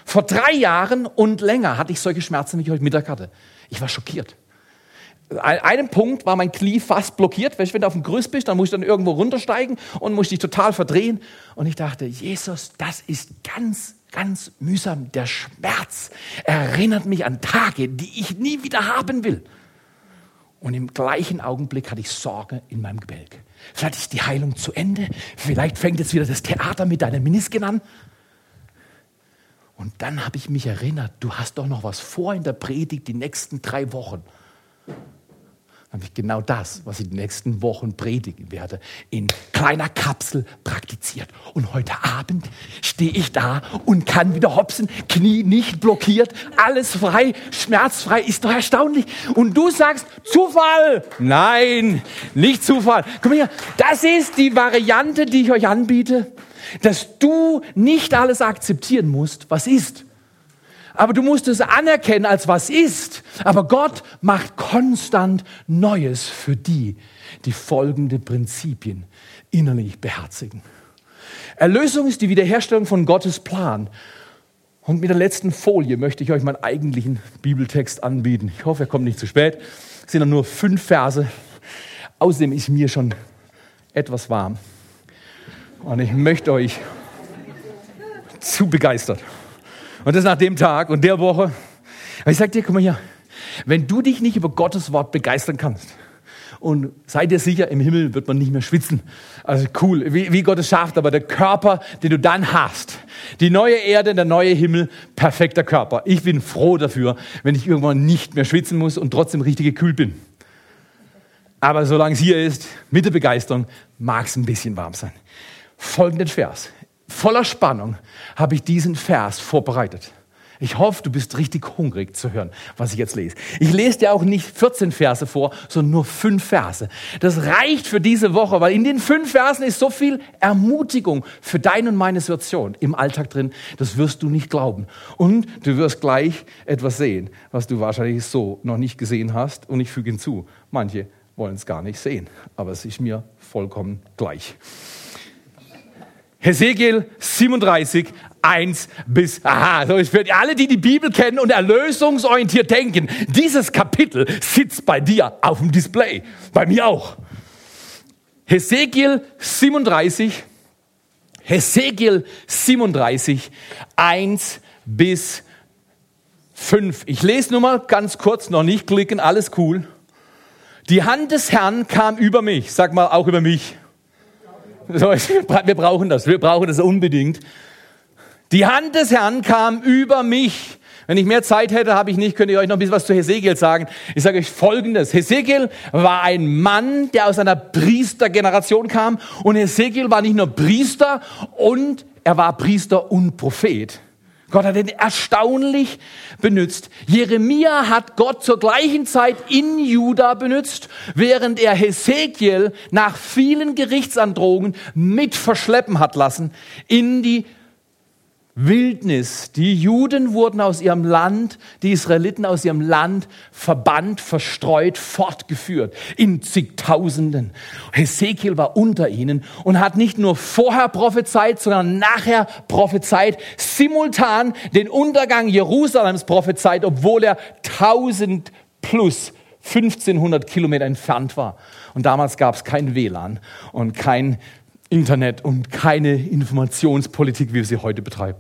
Speaker 2: Vor drei Jahren und länger hatte ich solche Schmerzen, wie ich heute Mittag hatte. Ich war schockiert an einem Punkt war mein Knie fast blockiert. Weißt, wenn du auf dem Gerüst bist, dann musst du dann irgendwo runtersteigen und musst dich total verdrehen. Und ich dachte, Jesus, das ist ganz, ganz mühsam. Der Schmerz erinnert mich an Tage, die ich nie wieder haben will. Und im gleichen Augenblick hatte ich Sorge in meinem Gebälk. Vielleicht ist die Heilung zu Ende. Vielleicht fängt jetzt wieder das Theater mit deinen Menisken an. Und dann habe ich mich erinnert, du hast doch noch was vor in der Predigt die nächsten drei Wochen habe ich genau das, was ich die nächsten Wochen predigen werde, in kleiner Kapsel praktiziert. Und heute Abend stehe ich da und kann wieder hopsen, Knie nicht blockiert, alles frei, schmerzfrei, ist doch erstaunlich. Und du sagst, Zufall! Nein, nicht Zufall. Mal hier, das ist die Variante, die ich euch anbiete, dass du nicht alles akzeptieren musst, was ist aber du musst es anerkennen als was ist. Aber Gott macht konstant Neues für die, die folgende Prinzipien innerlich beherzigen. Erlösung ist die Wiederherstellung von Gottes Plan. Und mit der letzten Folie möchte ich euch meinen eigentlichen Bibeltext anbieten. Ich hoffe, er kommt nicht zu spät. Es sind nur fünf Verse. Außerdem ist mir schon etwas warm. Und ich möchte euch zu begeistern. Und das nach dem Tag und der Woche. Aber ich sag dir, guck mal hier, wenn du dich nicht über Gottes Wort begeistern kannst, und sei dir sicher, im Himmel wird man nicht mehr schwitzen. Also cool, wie, wie Gott es schafft, aber der Körper, den du dann hast, die neue Erde, der neue Himmel, perfekter Körper. Ich bin froh dafür, wenn ich irgendwann nicht mehr schwitzen muss und trotzdem richtig gekühlt bin. Aber solange es hier ist, mit der Begeisterung, mag es ein bisschen warm sein. Folgenden Vers. Voller Spannung habe ich diesen Vers vorbereitet. Ich hoffe, du bist richtig hungrig zu hören, was ich jetzt lese. Ich lese dir auch nicht 14 Verse vor, sondern nur fünf Verse. Das reicht für diese Woche, weil in den fünf Versen ist so viel Ermutigung für deine und meine Situation im Alltag drin. Das wirst du nicht glauben. Und du wirst gleich etwas sehen, was du wahrscheinlich so noch nicht gesehen hast. Und ich füge hinzu, manche wollen es gar nicht sehen, aber es ist mir vollkommen gleich. Hesekiel 37, 1 bis, aha, so für alle, die die Bibel kennen und erlösungsorientiert denken, dieses Kapitel sitzt bei dir auf dem Display. Bei mir auch. Hesekiel 37, Hesekiel 37, 1 bis 5. Ich lese nur mal ganz kurz, noch nicht klicken, alles cool. Die Hand des Herrn kam über mich, sag mal auch über mich. Wir brauchen das, wir brauchen das unbedingt. Die Hand des Herrn kam über mich. Wenn ich mehr Zeit hätte, habe ich nicht, könnte ich euch noch ein bisschen was zu Hesekiel sagen. Ich sage euch Folgendes. Hesekiel war ein Mann, der aus einer Priestergeneration kam. Und Hesekiel war nicht nur Priester und er war Priester und Prophet. Gott hat ihn erstaunlich benutzt. Jeremia hat Gott zur gleichen Zeit in Juda benutzt, während er Hesekiel nach vielen Gerichtsandrohungen mit verschleppen hat lassen in die Wildnis. Die Juden wurden aus ihrem Land, die Israeliten aus ihrem Land verbannt, verstreut, fortgeführt in zigtausenden. Hesekiel war unter ihnen und hat nicht nur vorher prophezeit, sondern nachher prophezeit, simultan den Untergang Jerusalems prophezeit, obwohl er tausend plus 1500 Kilometer entfernt war. Und damals gab es kein WLAN und kein Internet und keine Informationspolitik, wie wir sie heute betreiben.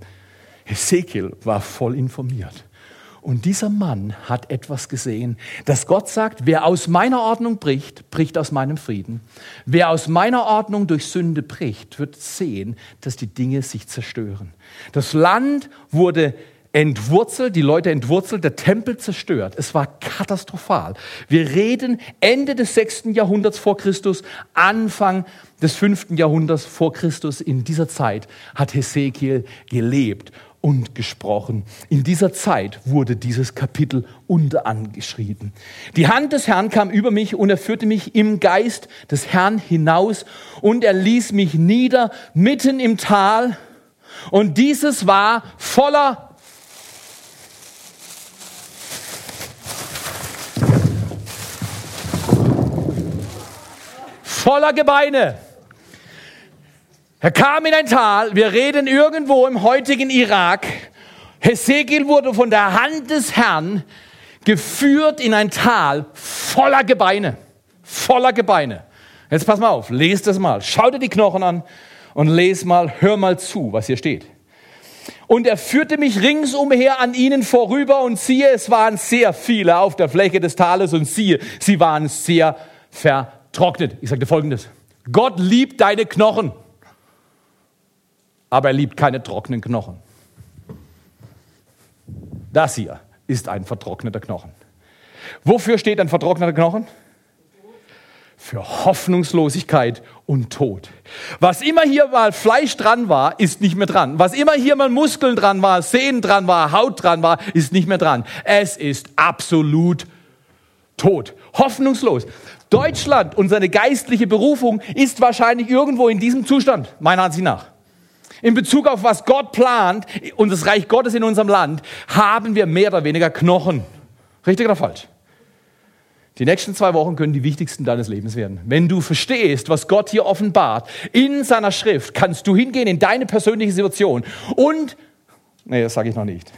Speaker 2: Ezekiel war voll informiert. Und dieser Mann hat etwas gesehen, dass Gott sagt, wer aus meiner Ordnung bricht, bricht aus meinem Frieden. Wer aus meiner Ordnung durch Sünde bricht, wird sehen, dass die Dinge sich zerstören. Das Land wurde entwurzelt, die Leute entwurzelt, der Tempel zerstört. Es war katastrophal. Wir reden Ende des sechsten Jahrhunderts vor Christus, Anfang des fünften Jahrhunderts vor Christus. In dieser Zeit hat Hesekiel gelebt und gesprochen. In dieser Zeit wurde dieses Kapitel unter angeschrieben. Die Hand des Herrn kam über mich und er führte mich im Geist des Herrn hinaus und er ließ mich nieder mitten im Tal. Und dieses war voller voller Gebeine. Er kam in ein Tal, wir reden irgendwo im heutigen Irak. Hesekiel wurde von der Hand des Herrn geführt in ein Tal voller Gebeine. Voller Gebeine. Jetzt pass mal auf, lest das mal. Schau dir die Knochen an und les mal, hör mal zu, was hier steht. Und er führte mich ringsumher an ihnen vorüber und siehe, es waren sehr viele auf der Fläche des Tales und siehe, sie waren sehr ver trocknet. Ich dir Folgendes. Gott liebt deine Knochen, aber er liebt keine trockenen Knochen. Das hier ist ein vertrockneter Knochen. Wofür steht ein vertrockneter Knochen? Für Hoffnungslosigkeit und Tod. Was immer hier mal Fleisch dran war, ist nicht mehr dran. Was immer hier mal Muskeln dran war, Sehnen dran war, Haut dran war, ist nicht mehr dran. Es ist absolut tot. Hoffnungslos. Deutschland und seine geistliche Berufung ist wahrscheinlich irgendwo in diesem Zustand, meiner Ansicht nach. In Bezug auf was Gott plant und das Reich Gottes in unserem Land, haben wir mehr oder weniger Knochen. Richtig oder falsch? Die nächsten zwei Wochen können die wichtigsten deines Lebens werden. Wenn du verstehst, was Gott hier offenbart in seiner Schrift, kannst du hingehen in deine persönliche Situation und, nee, das sage ich noch nicht.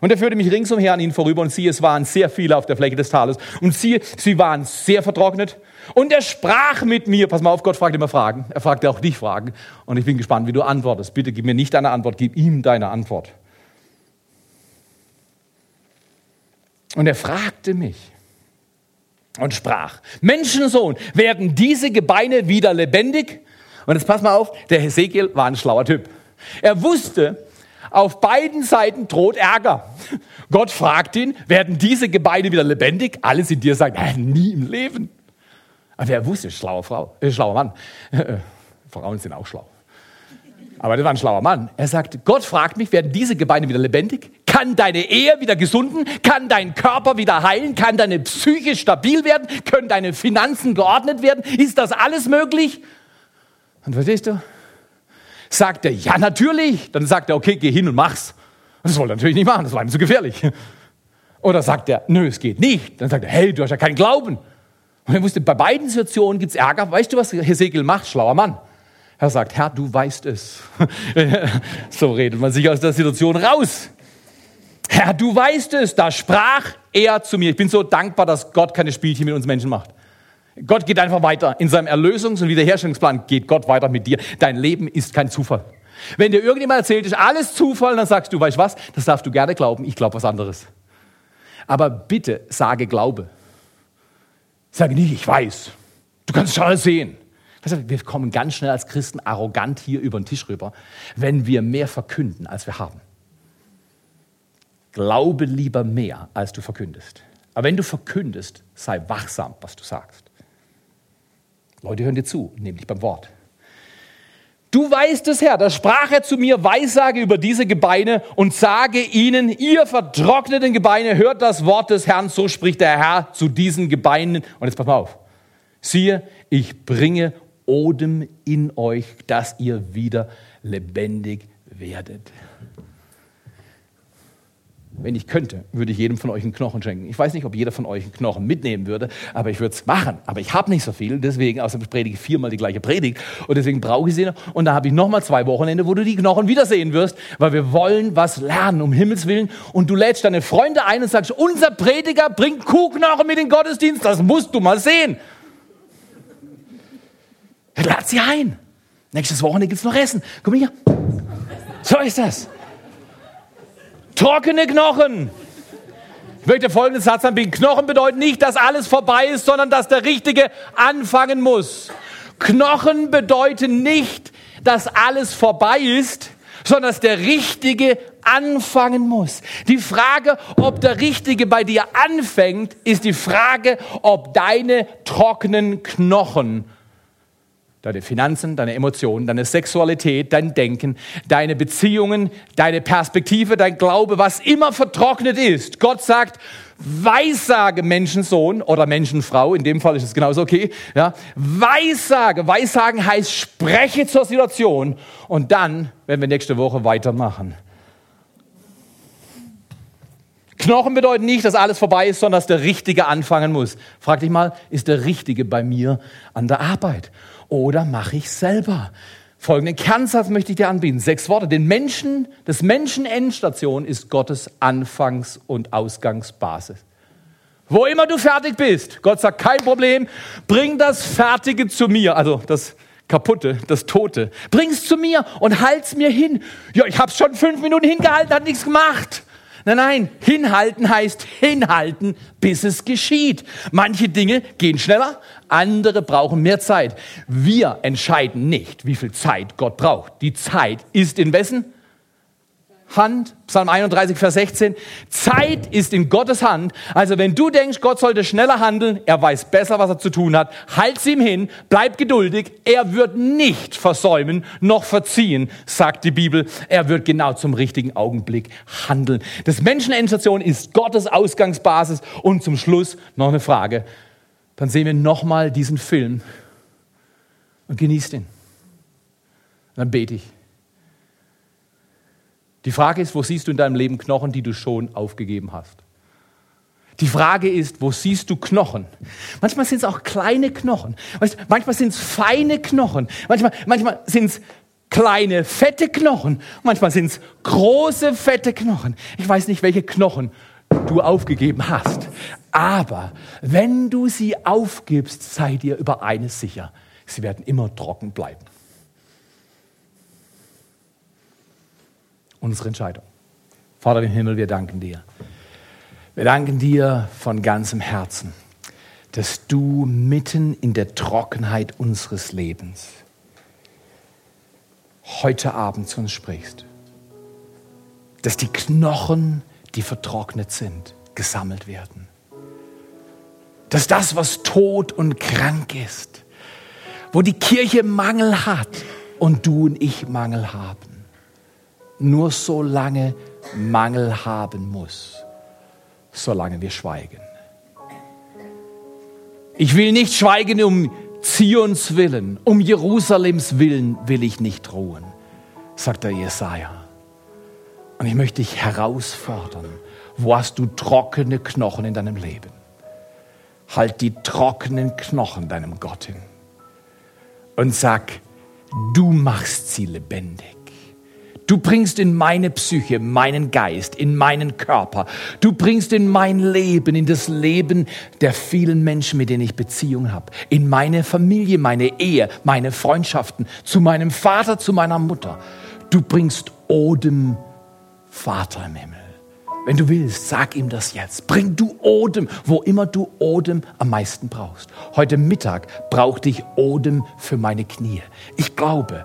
Speaker 2: Und er führte mich ringsumher an ihnen vorüber und siehe, es waren sehr viele auf der Fläche des Tales. Und siehe, sie waren sehr vertrocknet. Und er sprach mit mir. Pass mal auf, Gott fragt immer Fragen. Er fragt auch dich Fragen. Und ich bin gespannt, wie du antwortest. Bitte gib mir nicht deine Antwort, gib ihm deine Antwort. Und er fragte mich und sprach, Menschensohn, werden diese Gebeine wieder lebendig? Und jetzt pass mal auf, der Hesekiel war ein schlauer Typ. Er wusste, auf beiden Seiten droht Ärger. Gott fragt ihn, werden diese Gebeine wieder lebendig? Alles in dir sagt, nein, nie im Leben. Aber er wusste, schlauer Frau, äh, schlauer Mann. Frauen sind auch schlau. Aber das war ein schlauer Mann. Er sagt, Gott fragt mich, werden diese Gebeine wieder lebendig? Kann deine Ehe wieder gesunden? Kann dein Körper wieder heilen? Kann deine Psyche stabil werden? Können deine Finanzen geordnet werden? Ist das alles möglich? Und verstehst du? Sagt er, ja, natürlich. Dann sagt er, okay, geh hin und mach's. Das wollte er natürlich nicht machen, das war ihm zu gefährlich. Oder sagt er, nö, es geht nicht. Dann sagt er, hey, du hast ja keinen Glauben. Und er wusste, bei beiden Situationen gibt's Ärger. Weißt du, was Hesekiel macht? Schlauer Mann. Er sagt, Herr, du weißt es. so redet man sich aus der Situation raus. Herr, du weißt es. Da sprach er zu mir. Ich bin so dankbar, dass Gott keine Spielchen mit uns Menschen macht. Gott geht einfach weiter. In seinem Erlösungs- und Wiederherstellungsplan geht Gott weiter mit dir. Dein Leben ist kein Zufall. Wenn dir irgendjemand erzählt, ist alles Zufall, dann sagst du, weißt du was, das darfst du gerne glauben, ich glaube was anderes. Aber bitte sage Glaube. Sage nicht, ich weiß. Du kannst schon alles sehen. Wir kommen ganz schnell als Christen arrogant hier über den Tisch rüber, wenn wir mehr verkünden, als wir haben. Glaube lieber mehr, als du verkündest. Aber wenn du verkündest, sei wachsam, was du sagst. Leute hören dir zu, nämlich beim Wort. Du weißt es, Herr, da sprach er zu mir, Weissage über diese Gebeine und sage ihnen, ihr vertrockneten Gebeine, hört das Wort des Herrn, so spricht der Herr zu diesen Gebeinen. Und jetzt pass mal auf. Siehe, ich bringe Odem in euch, dass ihr wieder lebendig werdet. Wenn ich könnte, würde ich jedem von euch einen Knochen schenken. Ich weiß nicht, ob jeder von euch einen Knochen mitnehmen würde, aber ich würde es machen. Aber ich habe nicht so viel, deswegen, außerdem predige ich viermal die gleiche Predigt und deswegen brauche ich sie noch. Und da habe ich nochmal zwei Wochenende, wo du die Knochen wiedersehen wirst, weil wir wollen was lernen, um Himmels Willen. Und du lädst deine Freunde ein und sagst, unser Prediger bringt Kuhknochen mit in den Gottesdienst, das musst du mal sehen. Lad sie ein. Nächstes Wochenende gibt es noch Essen. Komm hier. So ist das. Trockene Knochen. Ich möchte folgenden Satz anbieten. Knochen bedeuten nicht, dass alles vorbei ist, sondern dass der Richtige anfangen muss. Knochen bedeuten nicht, dass alles vorbei ist, sondern dass der Richtige anfangen muss. Die Frage, ob der Richtige bei dir anfängt, ist die Frage, ob deine trockenen Knochen Deine Finanzen, deine Emotionen, deine Sexualität, dein Denken, deine Beziehungen, deine Perspektive, dein Glaube, was immer vertrocknet ist. Gott sagt, Weissage, Menschensohn oder Menschenfrau, in dem Fall ist es genauso okay. Ja, Weissage, Weissagen heißt, spreche zur Situation und dann werden wir nächste Woche weitermachen. Knochen bedeuten nicht, dass alles vorbei ist, sondern dass der Richtige anfangen muss. Frag dich mal, ist der Richtige bei mir an der Arbeit? Oder mache ich selber? Folgenden Kernsatz möchte ich dir anbieten. Sechs Worte. Den Menschen, das Menschen Endstation ist Gottes Anfangs- und Ausgangsbasis. Wo immer du fertig bist, Gott sagt, kein Problem, bring das Fertige zu mir, also das Kaputte, das Tote. Bring's zu mir und halt's mir hin. Ja, ich hab's schon fünf Minuten hingehalten, hat nichts gemacht. Nein, nein, hinhalten heißt hinhalten, bis es geschieht. Manche Dinge gehen schneller, andere brauchen mehr Zeit. Wir entscheiden nicht, wie viel Zeit Gott braucht. Die Zeit ist in wessen? Hand, Psalm 31, Vers 16. Zeit ist in Gottes Hand. Also wenn du denkst, Gott sollte schneller handeln, er weiß besser, was er zu tun hat, halt ihm hin, bleib geduldig. Er wird nicht versäumen noch verziehen, sagt die Bibel. Er wird genau zum richtigen Augenblick handeln. Das Menschenendstation ist Gottes Ausgangsbasis. Und zum Schluss noch eine Frage. Dann sehen wir nochmal diesen Film und genießt ihn. Dann bete ich. Die Frage ist, wo siehst du in deinem Leben Knochen, die du schon aufgegeben hast? Die Frage ist, wo siehst du Knochen? Manchmal sind es auch kleine Knochen. Manchmal sind es feine Knochen. Manchmal, manchmal sind es kleine, fette Knochen. Manchmal sind es große, fette Knochen. Ich weiß nicht, welche Knochen du aufgegeben hast. Aber wenn du sie aufgibst, sei dir über eines sicher. Sie werden immer trocken bleiben. Unsere Entscheidung. Vater im Himmel, wir danken dir. Wir danken dir von ganzem Herzen, dass du mitten in der Trockenheit unseres Lebens heute Abend zu uns sprichst. Dass die Knochen, die vertrocknet sind, gesammelt werden. Dass das, was tot und krank ist, wo die Kirche Mangel hat und du und ich Mangel haben, nur so lange Mangel haben muss, solange wir schweigen. Ich will nicht schweigen um Zions Willen, um Jerusalems Willen will ich nicht ruhen, sagt der Jesaja. Und ich möchte dich herausfordern. Wo hast du trockene Knochen in deinem Leben? Halt die trockenen Knochen deinem Gott hin und sag, du machst sie lebendig. Du bringst in meine Psyche, meinen Geist, in meinen Körper. Du bringst in mein Leben, in das Leben der vielen Menschen, mit denen ich Beziehung habe. In meine Familie, meine Ehe, meine Freundschaften, zu meinem Vater, zu meiner Mutter. Du bringst Odem, Vater im Himmel. Wenn du willst, sag ihm das jetzt. Bring du Odem, wo immer du Odem am meisten brauchst. Heute Mittag brauchte ich Odem für meine Knie. Ich glaube,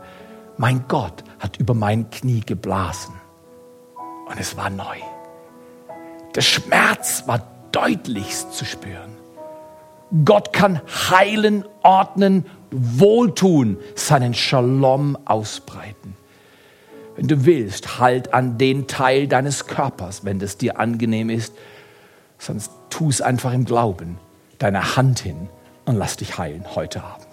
Speaker 2: mein Gott hat über mein Knie geblasen. Und es war neu. Der Schmerz war deutlichst zu spüren. Gott kann heilen, ordnen, wohltun, seinen Shalom ausbreiten. Wenn du willst, halt an den Teil deines Körpers, wenn das dir angenehm ist, sonst tu es einfach im Glauben, deine Hand hin und lass dich heilen heute Abend.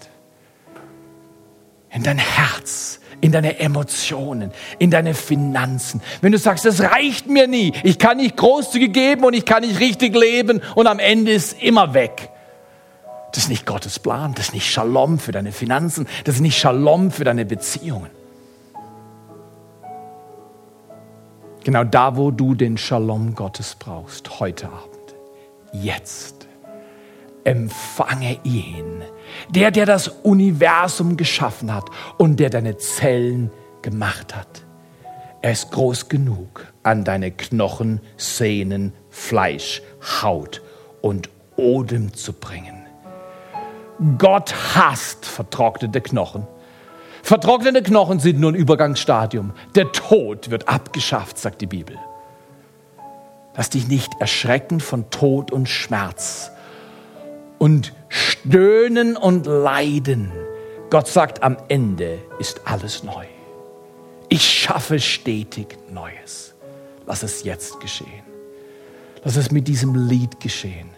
Speaker 2: In dein Herz, in deine Emotionen, in deine Finanzen. Wenn du sagst, das reicht mir nie, ich kann nicht großzügig geben und ich kann nicht richtig leben und am Ende ist immer weg. Das ist nicht Gottes Plan, das ist nicht Shalom für deine Finanzen, das ist nicht Shalom für deine Beziehungen. Genau da, wo du den Shalom Gottes brauchst, heute Abend, jetzt, empfange ihn der, der das Universum geschaffen hat und der deine Zellen gemacht hat. Er ist groß genug, an deine Knochen, Sehnen, Fleisch, Haut und Odem zu bringen. Gott hasst vertrocknete Knochen. Vertrocknete Knochen sind nur ein Übergangsstadium. Der Tod wird abgeschafft, sagt die Bibel. Lass dich nicht erschrecken von Tod und Schmerz und Stöhnen und Leiden. Gott sagt, am Ende ist alles neu. Ich schaffe stetig Neues. Lass es jetzt geschehen. Lass es mit diesem Lied geschehen.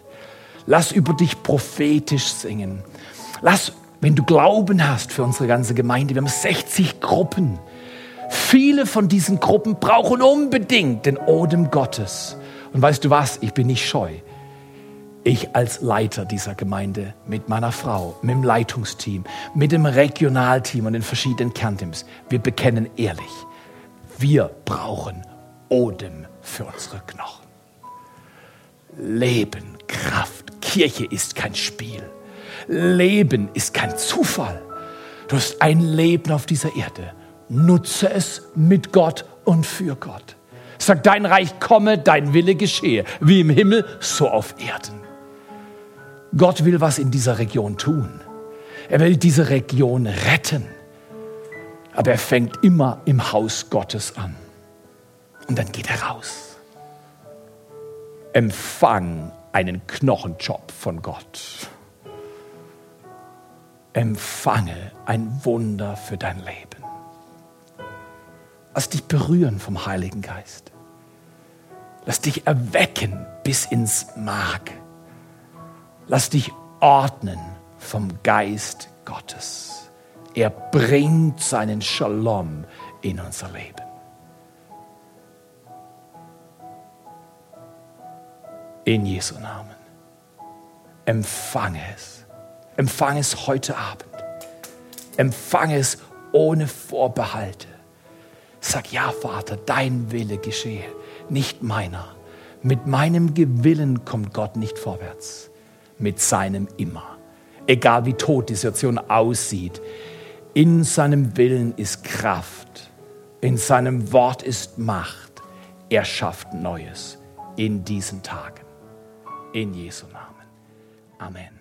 Speaker 2: Lass über dich prophetisch singen. Lass, wenn du Glauben hast für unsere ganze Gemeinde, wir haben 60 Gruppen. Viele von diesen Gruppen brauchen unbedingt den Odem Gottes. Und weißt du was? Ich bin nicht scheu ich als Leiter dieser Gemeinde mit meiner Frau, mit dem Leitungsteam, mit dem Regionalteam und den verschiedenen Kernteams, wir bekennen ehrlich, wir brauchen Odem für unsere Knochen. Leben, Kraft, Kirche ist kein Spiel. Leben ist kein Zufall. Du hast ein Leben auf dieser Erde. Nutze es mit Gott und für Gott. Sag, dein Reich komme, dein Wille geschehe, wie im Himmel, so auf Erden. Gott will was in dieser Region tun. Er will diese Region retten. Aber er fängt immer im Haus Gottes an. Und dann geht er raus. Empfang einen Knochenjob von Gott. Empfange ein Wunder für dein Leben. Lass dich berühren vom Heiligen Geist. Lass dich erwecken bis ins Mark. Lass dich ordnen vom Geist Gottes. Er bringt seinen Shalom in unser Leben. In Jesu Namen. Empfange es. Empfange es heute Abend. Empfange es ohne Vorbehalte. Sag ja, Vater, dein Wille geschehe, nicht meiner. Mit meinem Gewillen kommt Gott nicht vorwärts, mit seinem immer. Egal wie tot die Situation aussieht, in seinem Willen ist Kraft, in seinem Wort ist Macht. Er schafft Neues in diesen Tagen. In Jesu Namen. Amen.